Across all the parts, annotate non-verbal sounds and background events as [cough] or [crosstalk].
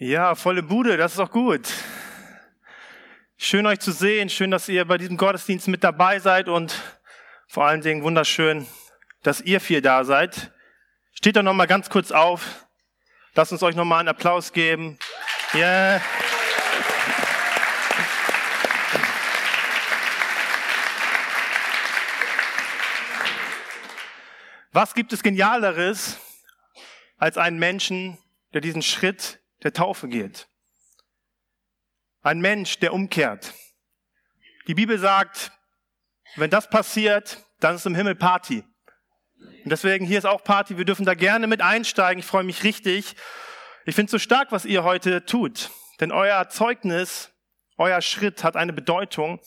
Ja, volle Bude, das ist auch gut. Schön euch zu sehen, schön, dass ihr bei diesem Gottesdienst mit dabei seid und vor allen Dingen wunderschön, dass ihr vier da seid. Steht doch noch mal ganz kurz auf. Lasst uns euch noch mal einen Applaus geben. Yeah. Was gibt es Genialeres als einen Menschen, der diesen Schritt der Taufe geht. Ein Mensch, der umkehrt. Die Bibel sagt, wenn das passiert, dann ist im Himmel Party. Und deswegen hier ist auch Party. Wir dürfen da gerne mit einsteigen. Ich freue mich richtig. Ich finde es so stark, was ihr heute tut. Denn euer Zeugnis, euer Schritt hat eine Bedeutung,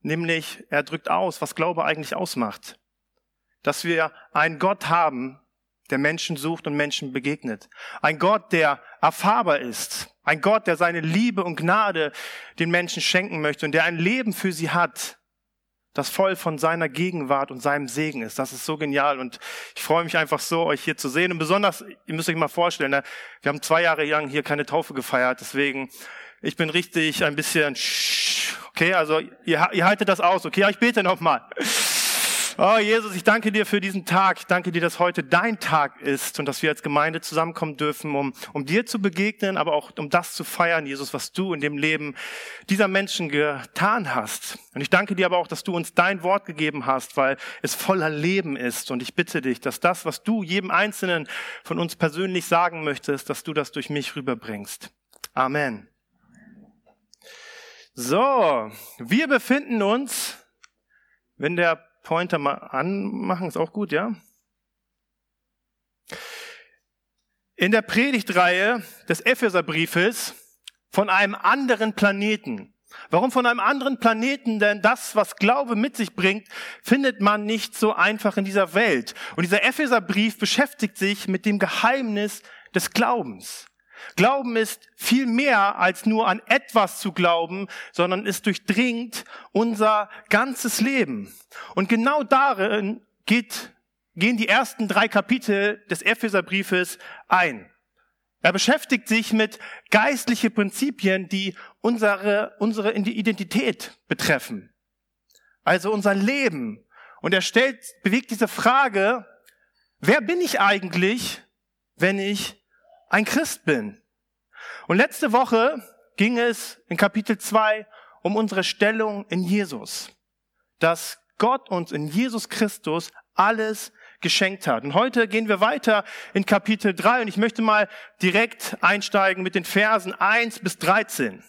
nämlich er drückt aus, was Glaube eigentlich ausmacht. Dass wir einen Gott haben, der Menschen sucht und Menschen begegnet. Ein Gott, der erfahrbar ist. Ein Gott, der seine Liebe und Gnade den Menschen schenken möchte und der ein Leben für sie hat, das voll von seiner Gegenwart und seinem Segen ist. Das ist so genial und ich freue mich einfach so, euch hier zu sehen. Und besonders, ihr müsst euch mal vorstellen, ne, wir haben zwei Jahre lang hier keine Taufe gefeiert, deswegen, ich bin richtig ein bisschen, okay, also ihr, ihr haltet das aus, okay, ich bete nochmal. mal. Oh Jesus, ich danke dir für diesen Tag. Ich danke dir, dass heute dein Tag ist und dass wir als Gemeinde zusammenkommen dürfen, um, um dir zu begegnen, aber auch um das zu feiern, Jesus, was du in dem Leben dieser Menschen getan hast. Und ich danke dir aber auch, dass du uns dein Wort gegeben hast, weil es voller Leben ist. Und ich bitte dich, dass das, was du jedem Einzelnen von uns persönlich sagen möchtest, dass du das durch mich rüberbringst. Amen. So, wir befinden uns, wenn der Pointer mal anmachen, ist auch gut, ja? In der Predigtreihe des Epheserbriefes von einem anderen Planeten. Warum von einem anderen Planeten? Denn das, was Glaube mit sich bringt, findet man nicht so einfach in dieser Welt. Und dieser Epheserbrief beschäftigt sich mit dem Geheimnis des Glaubens. Glauben ist viel mehr als nur an etwas zu glauben, sondern es durchdringt unser ganzes Leben. Und genau darin geht, gehen die ersten drei Kapitel des Epheserbriefes ein. Er beschäftigt sich mit geistliche Prinzipien, die unsere, unsere Identität betreffen. Also unser Leben. Und er stellt, bewegt diese Frage, wer bin ich eigentlich, wenn ich ein Christ bin. Und letzte Woche ging es in Kapitel 2 um unsere Stellung in Jesus. Dass Gott uns in Jesus Christus alles geschenkt hat. Und heute gehen wir weiter in Kapitel 3 und ich möchte mal direkt einsteigen mit den Versen 1 bis 13.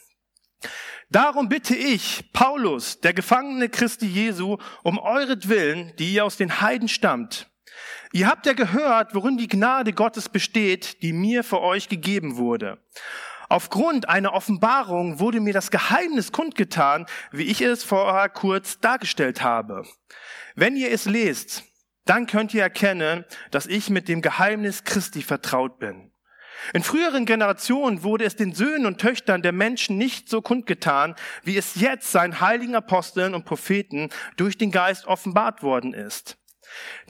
Darum bitte ich, Paulus, der Gefangene Christi Jesu, um euretwillen, die ihr aus den Heiden stammt, Ihr habt ja gehört, worin die Gnade Gottes besteht, die mir für euch gegeben wurde. Aufgrund einer Offenbarung wurde mir das Geheimnis kundgetan, wie ich es vorher kurz dargestellt habe. Wenn ihr es lest, dann könnt ihr erkennen, dass ich mit dem Geheimnis Christi vertraut bin. In früheren Generationen wurde es den Söhnen und Töchtern der Menschen nicht so kundgetan, wie es jetzt seinen heiligen Aposteln und Propheten durch den Geist offenbart worden ist.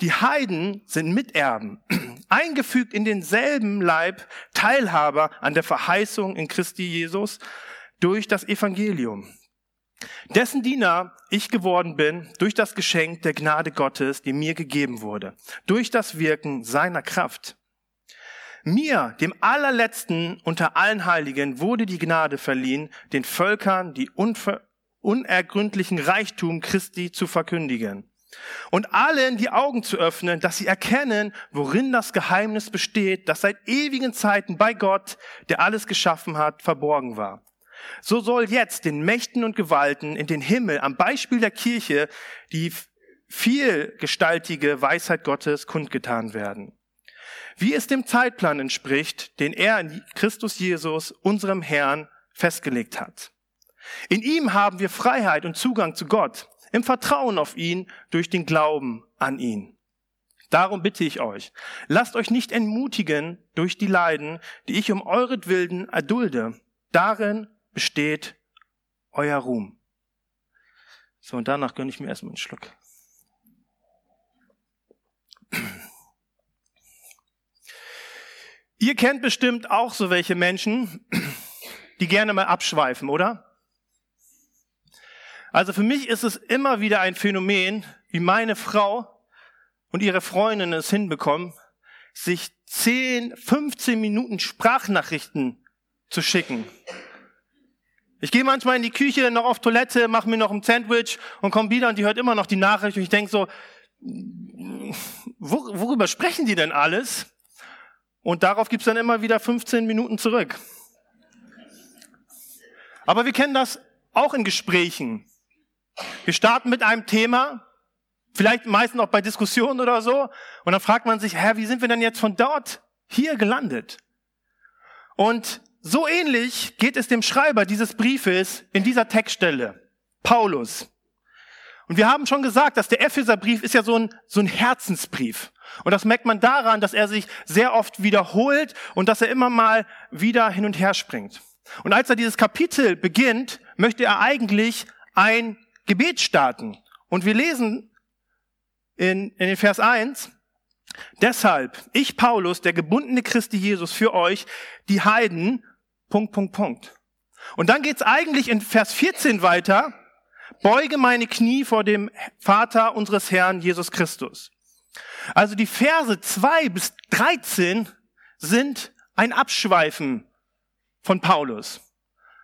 Die Heiden sind Miterben, [clears throat] eingefügt in denselben Leib, Teilhaber an der Verheißung in Christi Jesus durch das Evangelium. Dessen Diener ich geworden bin durch das Geschenk der Gnade Gottes, die mir gegeben wurde, durch das Wirken seiner Kraft. Mir, dem allerletzten unter allen Heiligen, wurde die Gnade verliehen, den Völkern die unergründlichen Reichtum Christi zu verkündigen und allen die Augen zu öffnen, dass sie erkennen, worin das Geheimnis besteht, das seit ewigen Zeiten bei Gott, der alles geschaffen hat, verborgen war. So soll jetzt den Mächten und Gewalten in den Himmel am Beispiel der Kirche die vielgestaltige Weisheit Gottes kundgetan werden. Wie es dem Zeitplan entspricht, den er in Christus Jesus, unserem Herrn, festgelegt hat. In ihm haben wir Freiheit und Zugang zu Gott im Vertrauen auf ihn durch den Glauben an ihn. Darum bitte ich euch, lasst euch nicht entmutigen durch die Leiden, die ich um euretwilden erdulde. Darin besteht euer Ruhm. So, und danach gönne ich mir erstmal einen Schluck. Ihr kennt bestimmt auch so welche Menschen, die gerne mal abschweifen, oder? Also für mich ist es immer wieder ein Phänomen, wie meine Frau und ihre Freundin es hinbekommen, sich 10, 15 Minuten Sprachnachrichten zu schicken. Ich gehe manchmal in die Küche, noch auf Toilette, mache mir noch ein Sandwich und komme wieder und die hört immer noch die Nachricht und ich denke so, worüber sprechen die denn alles? Und darauf gibt's dann immer wieder 15 Minuten zurück. Aber wir kennen das auch in Gesprächen. Wir starten mit einem Thema, vielleicht meistens auch bei Diskussionen oder so, und dann fragt man sich, Herr, wie sind wir denn jetzt von dort hier gelandet? Und so ähnlich geht es dem Schreiber dieses Briefes in dieser Textstelle, Paulus. Und wir haben schon gesagt, dass der Epheserbrief ist ja so ein, so ein Herzensbrief. Und das merkt man daran, dass er sich sehr oft wiederholt und dass er immer mal wieder hin und her springt. Und als er dieses Kapitel beginnt, möchte er eigentlich ein Gebet starten. Und wir lesen in, in den Vers 1, Deshalb, ich Paulus, der gebundene Christi Jesus für euch, die Heiden, Punkt, Punkt, Punkt. Und dann geht's eigentlich in Vers 14 weiter, beuge meine Knie vor dem Vater unseres Herrn Jesus Christus. Also die Verse 2 bis 13 sind ein Abschweifen von Paulus.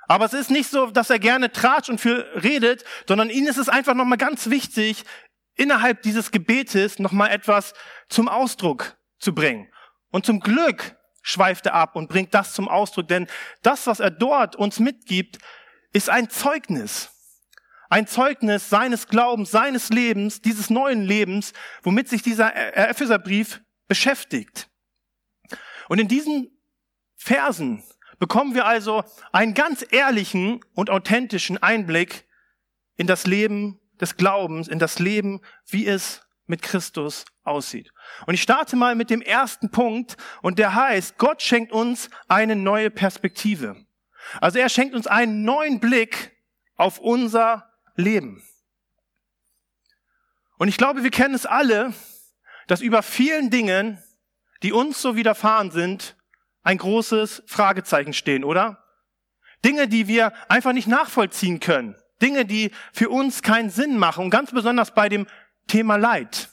Aber es ist nicht so, dass er gerne tratscht und viel redet, sondern ihnen ist es einfach nochmal ganz wichtig, innerhalb dieses Gebetes nochmal etwas zum Ausdruck zu bringen. Und zum Glück schweift er ab und bringt das zum Ausdruck, denn das, was er dort uns mitgibt, ist ein Zeugnis. Ein Zeugnis seines Glaubens, seines Lebens, dieses neuen Lebens, womit sich dieser Epheserbrief beschäftigt. Und in diesen Versen bekommen wir also einen ganz ehrlichen und authentischen Einblick in das Leben des Glaubens, in das Leben, wie es mit Christus aussieht. Und ich starte mal mit dem ersten Punkt und der heißt, Gott schenkt uns eine neue Perspektive. Also er schenkt uns einen neuen Blick auf unser Leben. Und ich glaube, wir kennen es alle, dass über vielen Dingen, die uns so widerfahren sind, ein großes Fragezeichen stehen, oder? Dinge, die wir einfach nicht nachvollziehen können. Dinge, die für uns keinen Sinn machen. Und ganz besonders bei dem Thema Leid.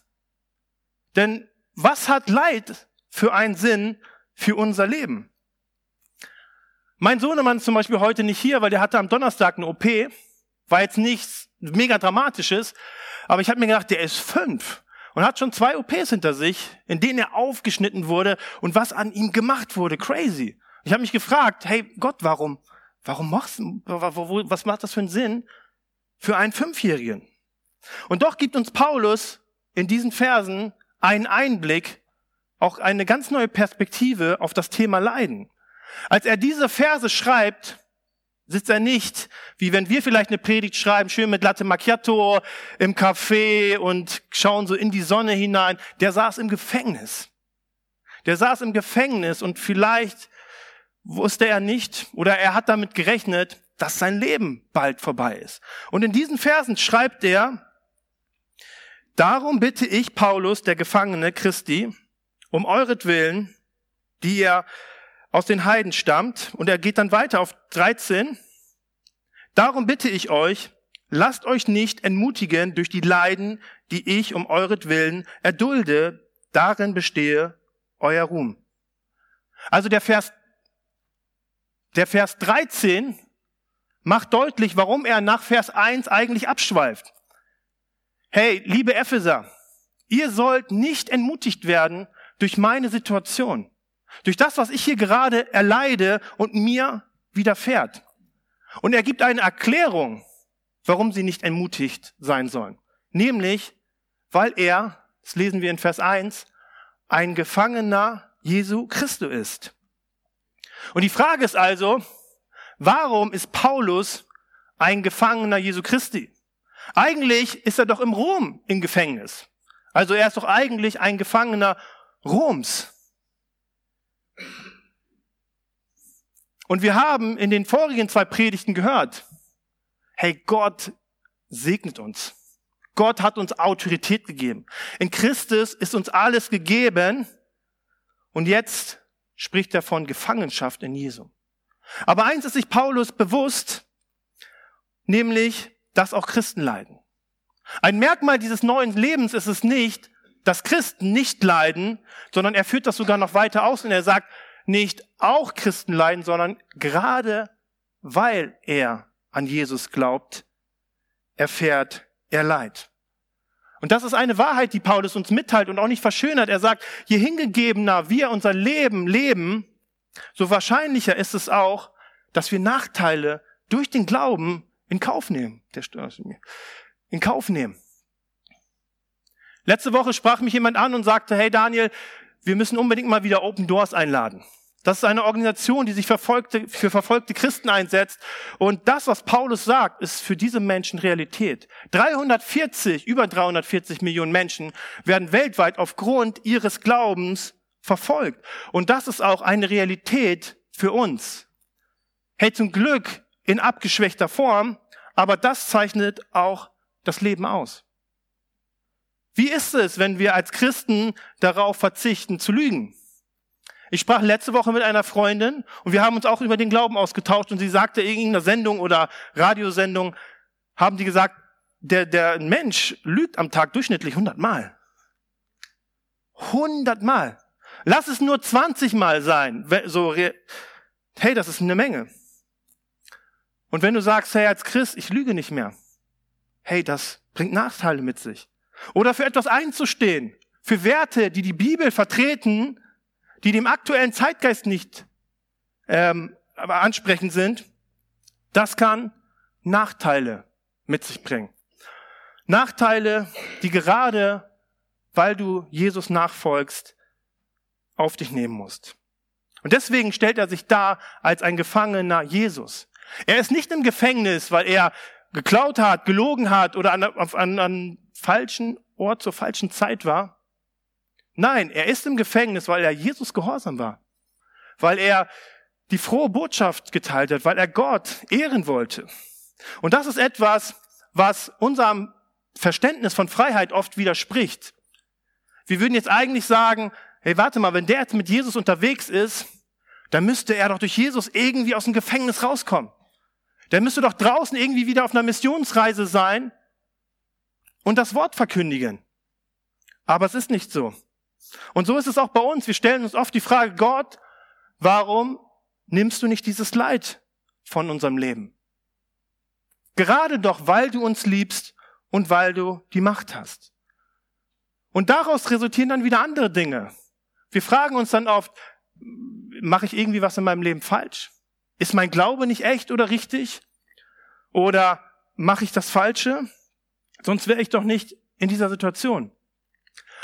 Denn was hat Leid für einen Sinn für unser Leben? Mein Sohnemann ist zum Beispiel heute nicht hier, weil der hatte am Donnerstag eine OP. War jetzt nichts mega Dramatisches. Aber ich habe mir gedacht, der ist fünf und hat schon zwei OPs hinter sich, in denen er aufgeschnitten wurde und was an ihm gemacht wurde. Crazy. Ich habe mich gefragt, hey Gott, warum? Warum machst du, was macht das für einen Sinn für einen Fünfjährigen? Und doch gibt uns Paulus in diesen Versen einen Einblick, auch eine ganz neue Perspektive auf das Thema Leiden. Als er diese Verse schreibt, sitzt er nicht, wie wenn wir vielleicht eine Predigt schreiben, schön mit Latte Macchiato im Café und schauen so in die Sonne hinein. Der saß im Gefängnis. Der saß im Gefängnis und vielleicht wusste er nicht oder er hat damit gerechnet, dass sein Leben bald vorbei ist. Und in diesen Versen schreibt er, darum bitte ich Paulus, der Gefangene Christi, um euretwillen, die ihr aus den Heiden stammt. Und er geht dann weiter auf 13. Darum bitte ich euch, lasst euch nicht entmutigen durch die Leiden, die ich um euretwillen erdulde, darin bestehe euer Ruhm. Also der Vers, der Vers 13 macht deutlich, warum er nach Vers 1 eigentlich abschweift. Hey, liebe Epheser, ihr sollt nicht entmutigt werden durch meine Situation. Durch das, was ich hier gerade erleide und mir widerfährt. Und er gibt eine Erklärung, warum sie nicht entmutigt sein sollen. Nämlich, weil er, das lesen wir in Vers 1, ein Gefangener Jesu Christo ist. Und die Frage ist also, warum ist Paulus ein Gefangener Jesu Christi? Eigentlich ist er doch im Rom im Gefängnis. Also er ist doch eigentlich ein Gefangener Roms. Und wir haben in den vorigen zwei Predigten gehört, hey, Gott segnet uns. Gott hat uns Autorität gegeben. In Christus ist uns alles gegeben. Und jetzt spricht er von Gefangenschaft in Jesu. Aber eins ist sich Paulus bewusst, nämlich, dass auch Christen leiden. Ein Merkmal dieses neuen Lebens ist es nicht, dass Christen nicht leiden, sondern er führt das sogar noch weiter aus und er sagt, nicht auch Christen leiden, sondern gerade weil er an Jesus glaubt, erfährt er Leid. Und das ist eine Wahrheit, die Paulus uns mitteilt und auch nicht verschönert. Er sagt, je hingegebener wir unser Leben leben, so wahrscheinlicher ist es auch, dass wir Nachteile durch den Glauben in Kauf nehmen. Der in Kauf nehmen. Letzte Woche sprach mich jemand an und sagte, hey Daniel, wir müssen unbedingt mal wieder Open Doors einladen. Das ist eine Organisation, die sich verfolgte, für verfolgte Christen einsetzt. Und das, was Paulus sagt, ist für diese Menschen Realität. 340, über 340 Millionen Menschen werden weltweit aufgrund ihres Glaubens verfolgt. Und das ist auch eine Realität für uns. Hey, zum Glück in abgeschwächter Form, aber das zeichnet auch das Leben aus. Wie ist es, wenn wir als Christen darauf verzichten zu lügen? Ich sprach letzte Woche mit einer Freundin und wir haben uns auch über den Glauben ausgetauscht und sie sagte in irgendeiner Sendung oder Radiosendung, haben die gesagt, der, der Mensch lügt am Tag durchschnittlich 100 Mal. 100 Mal. Lass es nur 20 Mal sein. So, hey, das ist eine Menge. Und wenn du sagst, hey, als Christ, ich lüge nicht mehr. Hey, das bringt Nachteile mit sich. Oder für etwas einzustehen. Für Werte, die die Bibel vertreten, die dem aktuellen Zeitgeist nicht ähm, ansprechend sind, das kann Nachteile mit sich bringen. Nachteile, die gerade, weil du Jesus nachfolgst, auf dich nehmen musst. Und deswegen stellt er sich da als ein Gefangener Jesus. Er ist nicht im Gefängnis, weil er geklaut hat, gelogen hat oder an, an, an falschen Ort zur falschen Zeit war, Nein, er ist im Gefängnis, weil er Jesus gehorsam war, weil er die frohe Botschaft geteilt hat, weil er Gott ehren wollte. Und das ist etwas, was unserem Verständnis von Freiheit oft widerspricht. Wir würden jetzt eigentlich sagen, hey, warte mal, wenn der jetzt mit Jesus unterwegs ist, dann müsste er doch durch Jesus irgendwie aus dem Gefängnis rauskommen. Der müsste doch draußen irgendwie wieder auf einer Missionsreise sein und das Wort verkündigen. Aber es ist nicht so. Und so ist es auch bei uns. Wir stellen uns oft die Frage, Gott, warum nimmst du nicht dieses Leid von unserem Leben? Gerade doch, weil du uns liebst und weil du die Macht hast. Und daraus resultieren dann wieder andere Dinge. Wir fragen uns dann oft, mache ich irgendwie was in meinem Leben falsch? Ist mein Glaube nicht echt oder richtig? Oder mache ich das Falsche? Sonst wäre ich doch nicht in dieser Situation.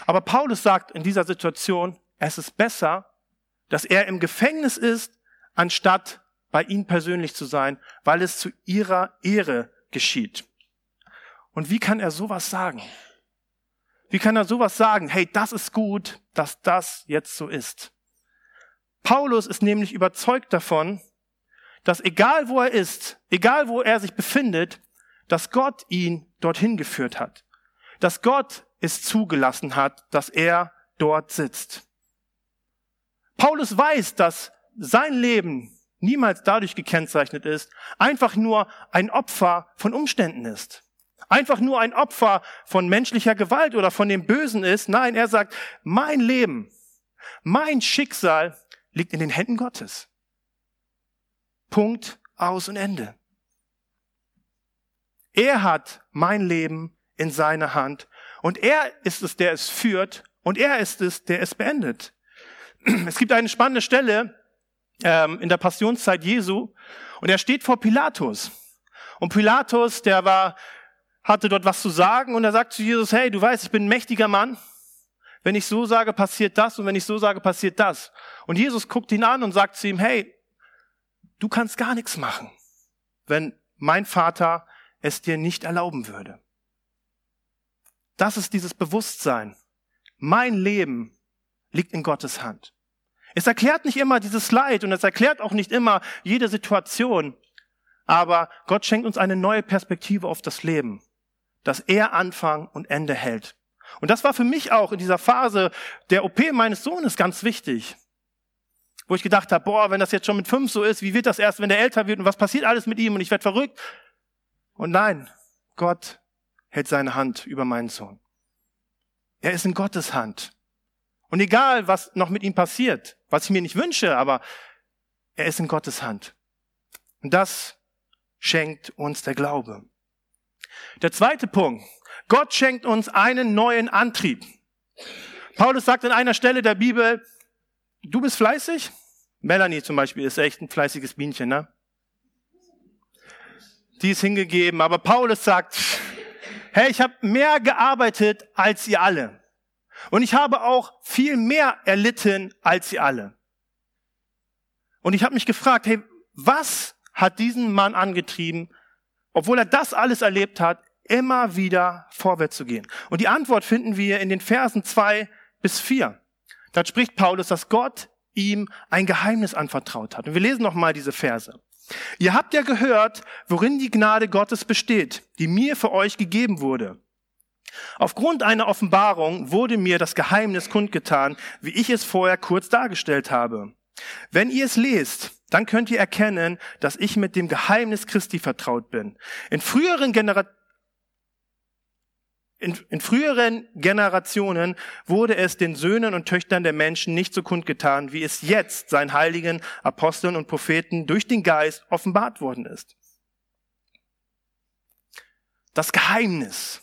Aber Paulus sagt in dieser Situation, es ist besser, dass er im Gefängnis ist, anstatt bei ihnen persönlich zu sein, weil es zu ihrer Ehre geschieht. Und wie kann er sowas sagen? Wie kann er sowas sagen? Hey, das ist gut, dass das jetzt so ist. Paulus ist nämlich überzeugt davon, dass egal wo er ist, egal wo er sich befindet, dass Gott ihn dorthin geführt hat. Dass Gott es zugelassen hat, dass er dort sitzt. Paulus weiß, dass sein Leben niemals dadurch gekennzeichnet ist, einfach nur ein Opfer von Umständen ist. Einfach nur ein Opfer von menschlicher Gewalt oder von dem Bösen ist. Nein, er sagt, mein Leben, mein Schicksal liegt in den Händen Gottes. Punkt, aus und Ende. Er hat mein Leben in seiner Hand und er ist es, der es führt und er ist es, der es beendet. Es gibt eine spannende Stelle ähm, in der Passionszeit Jesu und er steht vor Pilatus. Und Pilatus, der war, hatte dort was zu sagen und er sagt zu Jesus, hey, du weißt, ich bin ein mächtiger Mann. Wenn ich so sage, passiert das und wenn ich so sage, passiert das. Und Jesus guckt ihn an und sagt zu ihm, hey, du kannst gar nichts machen, wenn mein Vater es dir nicht erlauben würde. Das ist dieses Bewusstsein. Mein Leben liegt in Gottes Hand. Es erklärt nicht immer dieses Leid und es erklärt auch nicht immer jede Situation. Aber Gott schenkt uns eine neue Perspektive auf das Leben, dass er Anfang und Ende hält. Und das war für mich auch in dieser Phase der OP meines Sohnes ganz wichtig. Wo ich gedacht habe, boah, wenn das jetzt schon mit fünf so ist, wie wird das erst, wenn der älter wird und was passiert alles mit ihm und ich werde verrückt? Und nein, Gott hält seine Hand über meinen Sohn. Er ist in Gottes Hand. Und egal, was noch mit ihm passiert, was ich mir nicht wünsche, aber er ist in Gottes Hand. Und das schenkt uns der Glaube. Der zweite Punkt. Gott schenkt uns einen neuen Antrieb. Paulus sagt an einer Stelle der Bibel, du bist fleißig? Melanie zum Beispiel ist echt ein fleißiges Bienchen, ne? Die ist hingegeben, aber Paulus sagt, hey, ich habe mehr gearbeitet als ihr alle. Und ich habe auch viel mehr erlitten als ihr alle. Und ich habe mich gefragt, hey, was hat diesen Mann angetrieben, obwohl er das alles erlebt hat, immer wieder vorwärts zu gehen? Und die Antwort finden wir in den Versen zwei bis vier. Da spricht Paulus, dass Gott ihm ein Geheimnis anvertraut hat. Und wir lesen nochmal diese Verse. Ihr habt ja gehört, worin die Gnade Gottes besteht, die mir für euch gegeben wurde. Aufgrund einer Offenbarung wurde mir das Geheimnis kundgetan, wie ich es vorher kurz dargestellt habe. Wenn ihr es lest, dann könnt ihr erkennen, dass ich mit dem Geheimnis Christi vertraut bin. In früheren Generationen in, in, früheren Generationen wurde es den Söhnen und Töchtern der Menschen nicht so kundgetan, wie es jetzt seinen heiligen Aposteln und Propheten durch den Geist offenbart worden ist. Das Geheimnis.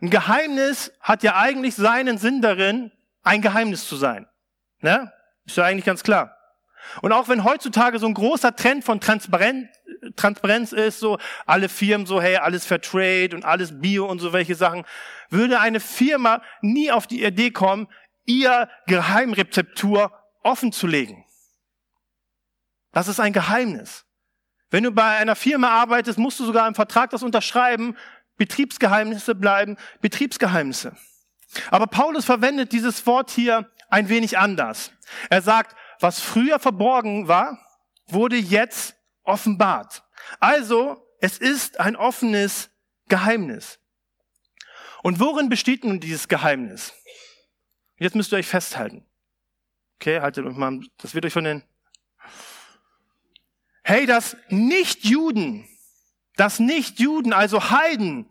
Ein Geheimnis hat ja eigentlich seinen Sinn darin, ein Geheimnis zu sein. Ne? Ist ja eigentlich ganz klar. Und auch wenn heutzutage so ein großer Trend von Transparenz, Transparenz ist, so alle Firmen so, hey, alles Fairtrade und alles Bio und so welche Sachen, würde eine Firma nie auf die Idee kommen, ihr Geheimrezeptur offen zu legen. Das ist ein Geheimnis. Wenn du bei einer Firma arbeitest, musst du sogar im Vertrag das unterschreiben, Betriebsgeheimnisse bleiben Betriebsgeheimnisse. Aber Paulus verwendet dieses Wort hier ein wenig anders. Er sagt, was früher verborgen war, wurde jetzt offenbart. Also, es ist ein offenes Geheimnis. Und worin besteht nun dieses Geheimnis? Jetzt müsst ihr euch festhalten. Okay, haltet euch mal, das wird euch von den, hey, das Nicht-Juden, das Nicht-Juden, also Heiden,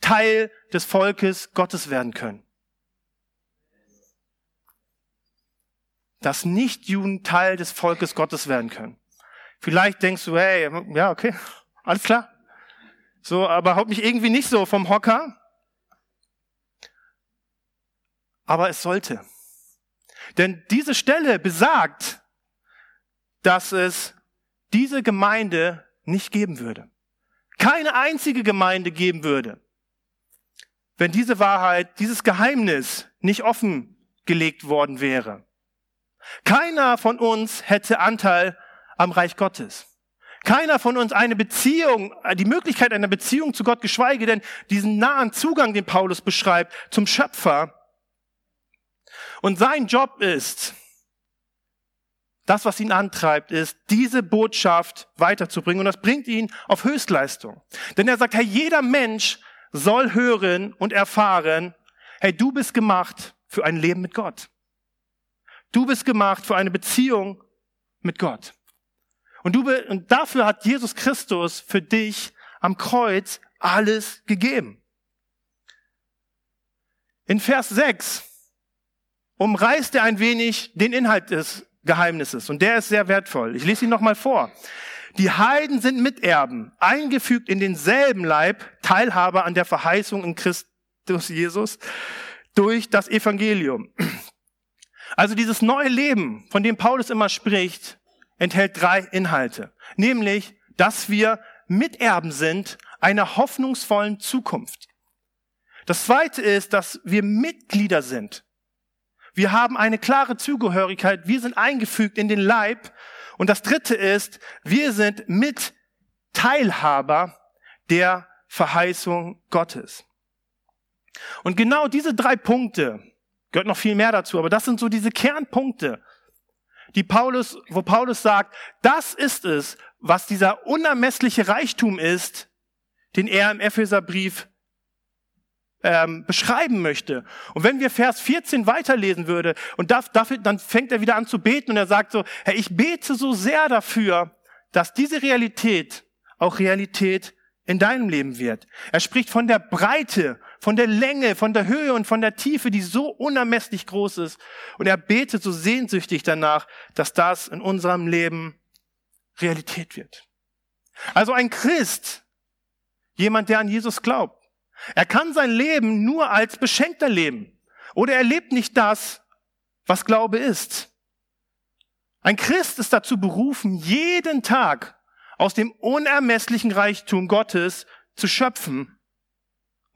Teil des Volkes Gottes werden können. Dass Nicht-Juden Teil des Volkes Gottes werden können. Vielleicht denkst du, hey, ja, okay, alles klar. So, aber haut mich irgendwie nicht so vom Hocker. Aber es sollte. Denn diese Stelle besagt, dass es diese Gemeinde nicht geben würde. Keine einzige Gemeinde geben würde, wenn diese Wahrheit, dieses Geheimnis nicht offengelegt worden wäre. Keiner von uns hätte Anteil am Reich Gottes. Keiner von uns eine Beziehung, die Möglichkeit einer Beziehung zu Gott, geschweige denn diesen nahen Zugang, den Paulus beschreibt, zum Schöpfer. Und sein Job ist, das, was ihn antreibt, ist, diese Botschaft weiterzubringen. Und das bringt ihn auf Höchstleistung. Denn er sagt, hey, jeder Mensch soll hören und erfahren, hey, du bist gemacht für ein Leben mit Gott. Du bist gemacht für eine Beziehung mit Gott. Und, du, und dafür hat Jesus Christus für dich am Kreuz alles gegeben. In Vers 6 umreißt er ein wenig den Inhalt des Geheimnisses und der ist sehr wertvoll. Ich lese ihn nochmal vor. Die Heiden sind Miterben, eingefügt in denselben Leib, Teilhaber an der Verheißung in Christus Jesus durch das Evangelium. Also dieses neue Leben, von dem Paulus immer spricht, enthält drei Inhalte. Nämlich, dass wir Miterben sind einer hoffnungsvollen Zukunft. Das zweite ist, dass wir Mitglieder sind. Wir haben eine klare Zugehörigkeit. Wir sind eingefügt in den Leib. Und das dritte ist, wir sind Mitteilhaber der Verheißung Gottes. Und genau diese drei Punkte, gehört noch viel mehr dazu, aber das sind so diese Kernpunkte, die Paulus, wo Paulus sagt, das ist es, was dieser unermessliche Reichtum ist, den er im Epheserbrief ähm, beschreiben möchte. Und wenn wir Vers 14 weiterlesen würde und dafür, dann fängt er wieder an zu beten und er sagt so, Herr, ich bete so sehr dafür, dass diese Realität auch Realität in deinem Leben wird. Er spricht von der Breite, von der Länge, von der Höhe und von der Tiefe, die so unermesslich groß ist. Und er betet so sehnsüchtig danach, dass das in unserem Leben Realität wird. Also ein Christ, jemand, der an Jesus glaubt, er kann sein Leben nur als Beschenkter leben. Oder er lebt nicht das, was Glaube ist. Ein Christ ist dazu berufen, jeden Tag aus dem unermesslichen Reichtum Gottes zu schöpfen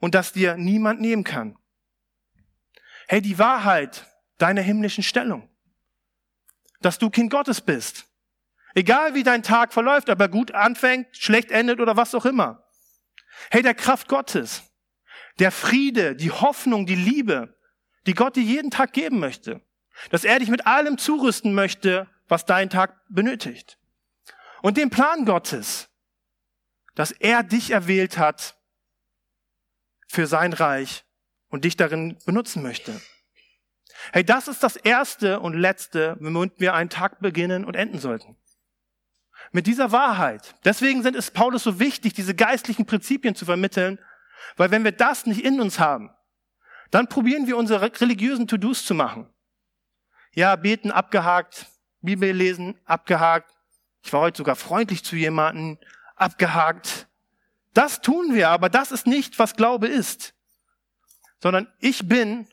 und das dir niemand nehmen kann. Hey, die Wahrheit deiner himmlischen Stellung, dass du Kind Gottes bist, egal wie dein Tag verläuft, aber gut anfängt, schlecht endet oder was auch immer. Hey, der Kraft Gottes, der Friede, die Hoffnung, die Liebe, die Gott dir jeden Tag geben möchte, dass er dich mit allem zurüsten möchte, was dein Tag benötigt und den Plan Gottes, dass er dich erwählt hat für sein Reich und dich darin benutzen möchte. Hey, das ist das erste und letzte, womit wir einen Tag beginnen und enden sollten. Mit dieser Wahrheit. Deswegen sind es Paulus so wichtig, diese geistlichen Prinzipien zu vermitteln, weil wenn wir das nicht in uns haben, dann probieren wir unsere religiösen To-Dos zu machen. Ja, beten abgehakt, Bibel lesen abgehakt, ich war heute sogar freundlich zu jemanden, abgehakt. Das tun wir, aber das ist nicht, was Glaube ist, sondern ich bin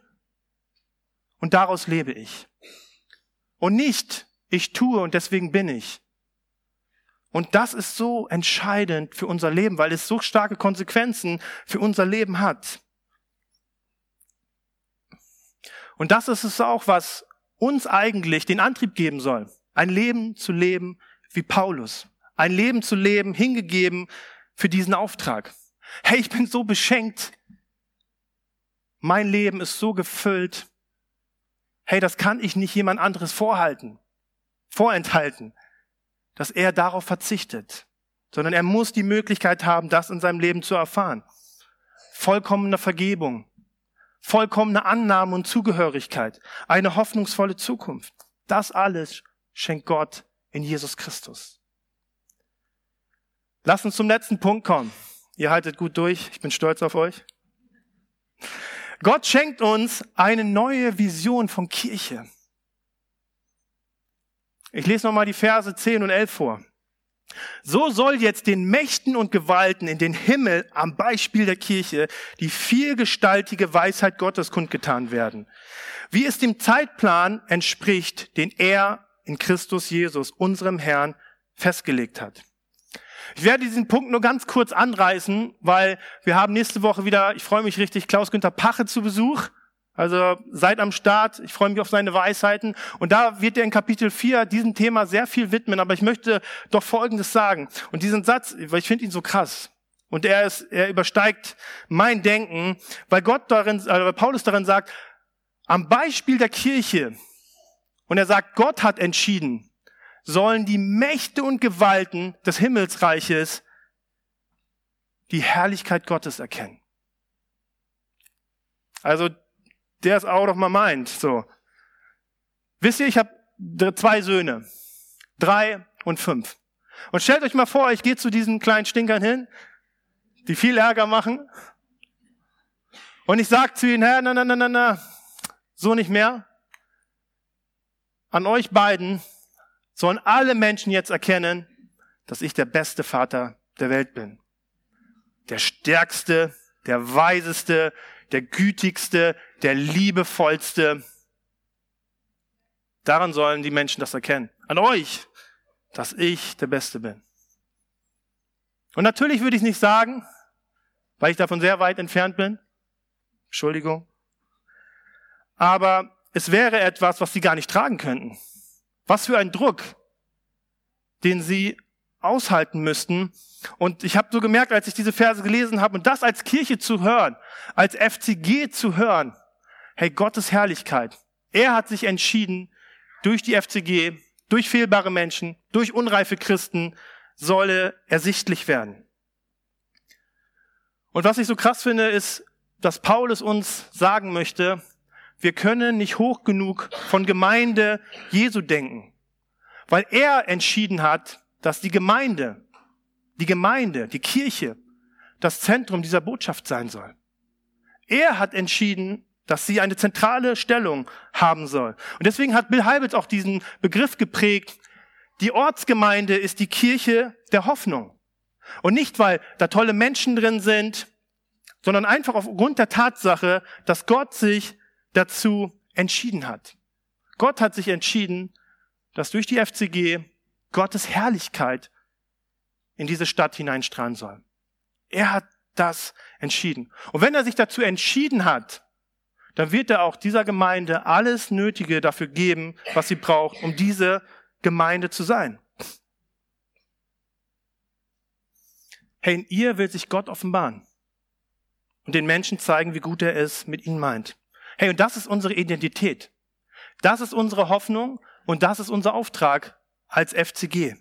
und daraus lebe ich. Und nicht, ich tue und deswegen bin ich. Und das ist so entscheidend für unser Leben, weil es so starke Konsequenzen für unser Leben hat. Und das ist es auch, was uns eigentlich den Antrieb geben soll, ein Leben zu leben wie Paulus. Ein Leben zu leben, hingegeben für diesen Auftrag. Hey, ich bin so beschenkt. Mein Leben ist so gefüllt. Hey, das kann ich nicht jemand anderes vorhalten, vorenthalten, dass er darauf verzichtet, sondern er muss die Möglichkeit haben, das in seinem Leben zu erfahren. Vollkommene Vergebung, vollkommene Annahme und Zugehörigkeit, eine hoffnungsvolle Zukunft. Das alles schenkt Gott in Jesus Christus. Lass uns zum letzten Punkt kommen. Ihr haltet gut durch. Ich bin stolz auf euch. Gott schenkt uns eine neue Vision von Kirche. Ich lese nochmal die Verse 10 und 11 vor. So soll jetzt den Mächten und Gewalten in den Himmel am Beispiel der Kirche die vielgestaltige Weisheit Gottes kundgetan werden, wie es dem Zeitplan entspricht, den er in Christus Jesus, unserem Herrn, festgelegt hat. Ich werde diesen Punkt nur ganz kurz anreißen, weil wir haben nächste Woche wieder, ich freue mich richtig, Klaus-Günther Pache zu Besuch. Also seid am Start, ich freue mich auf seine Weisheiten. Und da wird er in Kapitel 4 diesem Thema sehr viel widmen. Aber ich möchte doch Folgendes sagen. Und diesen Satz, weil ich finde ihn so krass. Und er ist, er übersteigt mein Denken, weil Gott darin, weil Paulus darin sagt, am Beispiel der Kirche und er sagt, Gott hat entschieden, sollen die Mächte und Gewalten des Himmelsreiches die Herrlichkeit Gottes erkennen. Also, der ist out of my mind. So. Wisst ihr, ich habe zwei Söhne. Drei und fünf. Und stellt euch mal vor, ich gehe zu diesen kleinen Stinkern hin, die viel Ärger machen. Und ich sage zu ihnen, Herr, na, na, na, na, na, so nicht mehr an euch beiden sollen alle Menschen jetzt erkennen, dass ich der beste Vater der Welt bin. Der stärkste, der weiseste, der gütigste, der liebevollste. Daran sollen die Menschen das erkennen. An euch, dass ich der Beste bin. Und natürlich würde ich nicht sagen, weil ich davon sehr weit entfernt bin. Entschuldigung. Aber es wäre etwas, was sie gar nicht tragen könnten. Was für ein Druck, den sie aushalten müssten. Und ich habe so gemerkt, als ich diese Verse gelesen habe und das als Kirche zu hören, als FCG zu hören, hey, Gottes Herrlichkeit. Er hat sich entschieden, durch die FCG, durch fehlbare Menschen, durch unreife Christen solle ersichtlich werden. Und was ich so krass finde, ist, dass Paulus uns sagen möchte, wir können nicht hoch genug von Gemeinde Jesu denken, weil er entschieden hat, dass die Gemeinde, die Gemeinde, die Kirche das Zentrum dieser Botschaft sein soll. Er hat entschieden, dass sie eine zentrale Stellung haben soll. Und deswegen hat Bill Heibels auch diesen Begriff geprägt, die Ortsgemeinde ist die Kirche der Hoffnung. Und nicht, weil da tolle Menschen drin sind, sondern einfach aufgrund der Tatsache, dass Gott sich dazu entschieden hat. Gott hat sich entschieden, dass durch die FCG Gottes Herrlichkeit in diese Stadt hineinstrahlen soll. Er hat das entschieden. Und wenn er sich dazu entschieden hat, dann wird er auch dieser Gemeinde alles Nötige dafür geben, was sie braucht, um diese Gemeinde zu sein. Hey, in ihr will sich Gott offenbaren und den Menschen zeigen, wie gut er es mit ihnen meint. Hey, und das ist unsere Identität. Das ist unsere Hoffnung und das ist unser Auftrag als FCG.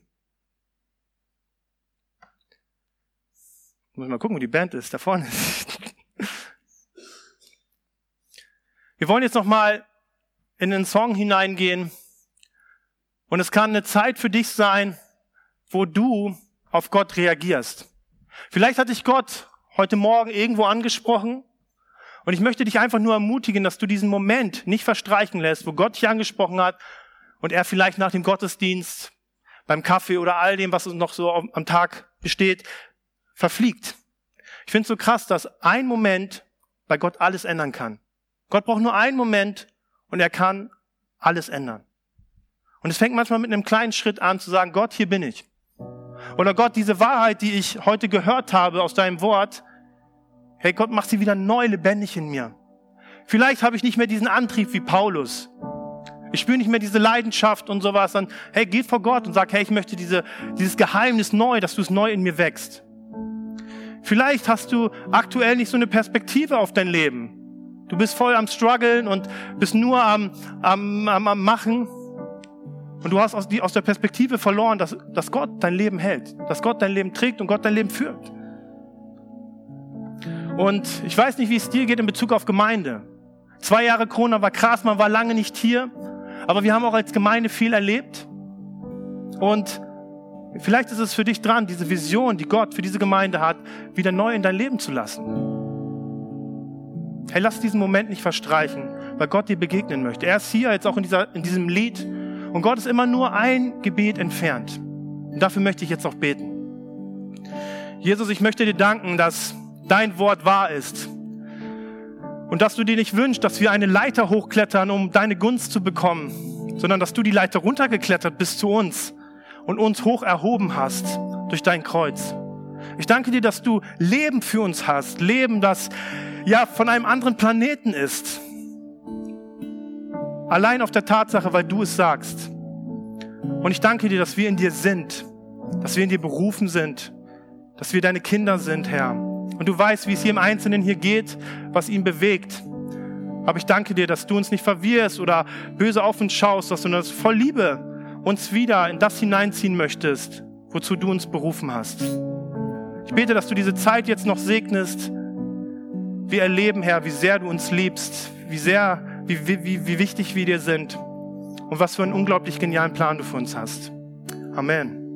Muss mal gucken, wo die Band ist. Da vorne. Wir wollen jetzt noch mal in den Song hineingehen. Und es kann eine Zeit für dich sein, wo du auf Gott reagierst. Vielleicht hat dich Gott heute Morgen irgendwo angesprochen. Und ich möchte dich einfach nur ermutigen, dass du diesen Moment nicht verstreichen lässt, wo Gott dich angesprochen hat und er vielleicht nach dem Gottesdienst, beim Kaffee oder all dem, was noch so am Tag besteht, verfliegt. Ich finde es so krass, dass ein Moment bei Gott alles ändern kann. Gott braucht nur einen Moment und er kann alles ändern. Und es fängt manchmal mit einem kleinen Schritt an zu sagen, Gott, hier bin ich. Oder Gott, diese Wahrheit, die ich heute gehört habe aus deinem Wort, hey Gott, mach sie wieder neu lebendig in mir. Vielleicht habe ich nicht mehr diesen Antrieb wie Paulus. Ich spüre nicht mehr diese Leidenschaft und sowas. Dann, hey, geht vor Gott und sag, hey, ich möchte diese, dieses Geheimnis neu, dass du es neu in mir wächst. Vielleicht hast du aktuell nicht so eine Perspektive auf dein Leben. Du bist voll am struggeln und bist nur am, am, am, am Machen. Und du hast aus, die, aus der Perspektive verloren, dass, dass Gott dein Leben hält, dass Gott dein Leben trägt und Gott dein Leben führt. Und ich weiß nicht, wie es dir geht in Bezug auf Gemeinde. Zwei Jahre Corona war krass, man war lange nicht hier, aber wir haben auch als Gemeinde viel erlebt. Und Vielleicht ist es für dich dran, diese Vision, die Gott für diese Gemeinde hat, wieder neu in dein Leben zu lassen. Hey, lass diesen Moment nicht verstreichen, weil Gott dir begegnen möchte. Er ist hier jetzt auch in, dieser, in diesem Lied und Gott ist immer nur ein Gebet entfernt. Und dafür möchte ich jetzt auch beten. Jesus, ich möchte dir danken, dass dein Wort wahr ist. Und dass du dir nicht wünschst, dass wir eine Leiter hochklettern, um deine Gunst zu bekommen, sondern dass du die Leiter runtergeklettert bist zu uns und uns hoch erhoben hast durch dein Kreuz. Ich danke dir, dass du Leben für uns hast. Leben, das ja von einem anderen Planeten ist. Allein auf der Tatsache, weil du es sagst. Und ich danke dir, dass wir in dir sind, dass wir in dir berufen sind, dass wir deine Kinder sind, Herr. Und du weißt, wie es hier im Einzelnen hier geht, was ihn bewegt. Aber ich danke dir, dass du uns nicht verwirrst oder böse auf uns schaust, dass voll Liebe uns wieder in das hineinziehen möchtest, wozu du uns berufen hast. Ich bete, dass du diese Zeit jetzt noch segnest. Wir erleben, Herr, wie sehr du uns liebst, wie sehr, wie, wie, wie wichtig wir dir sind und was für einen unglaublich genialen Plan du für uns hast. Amen.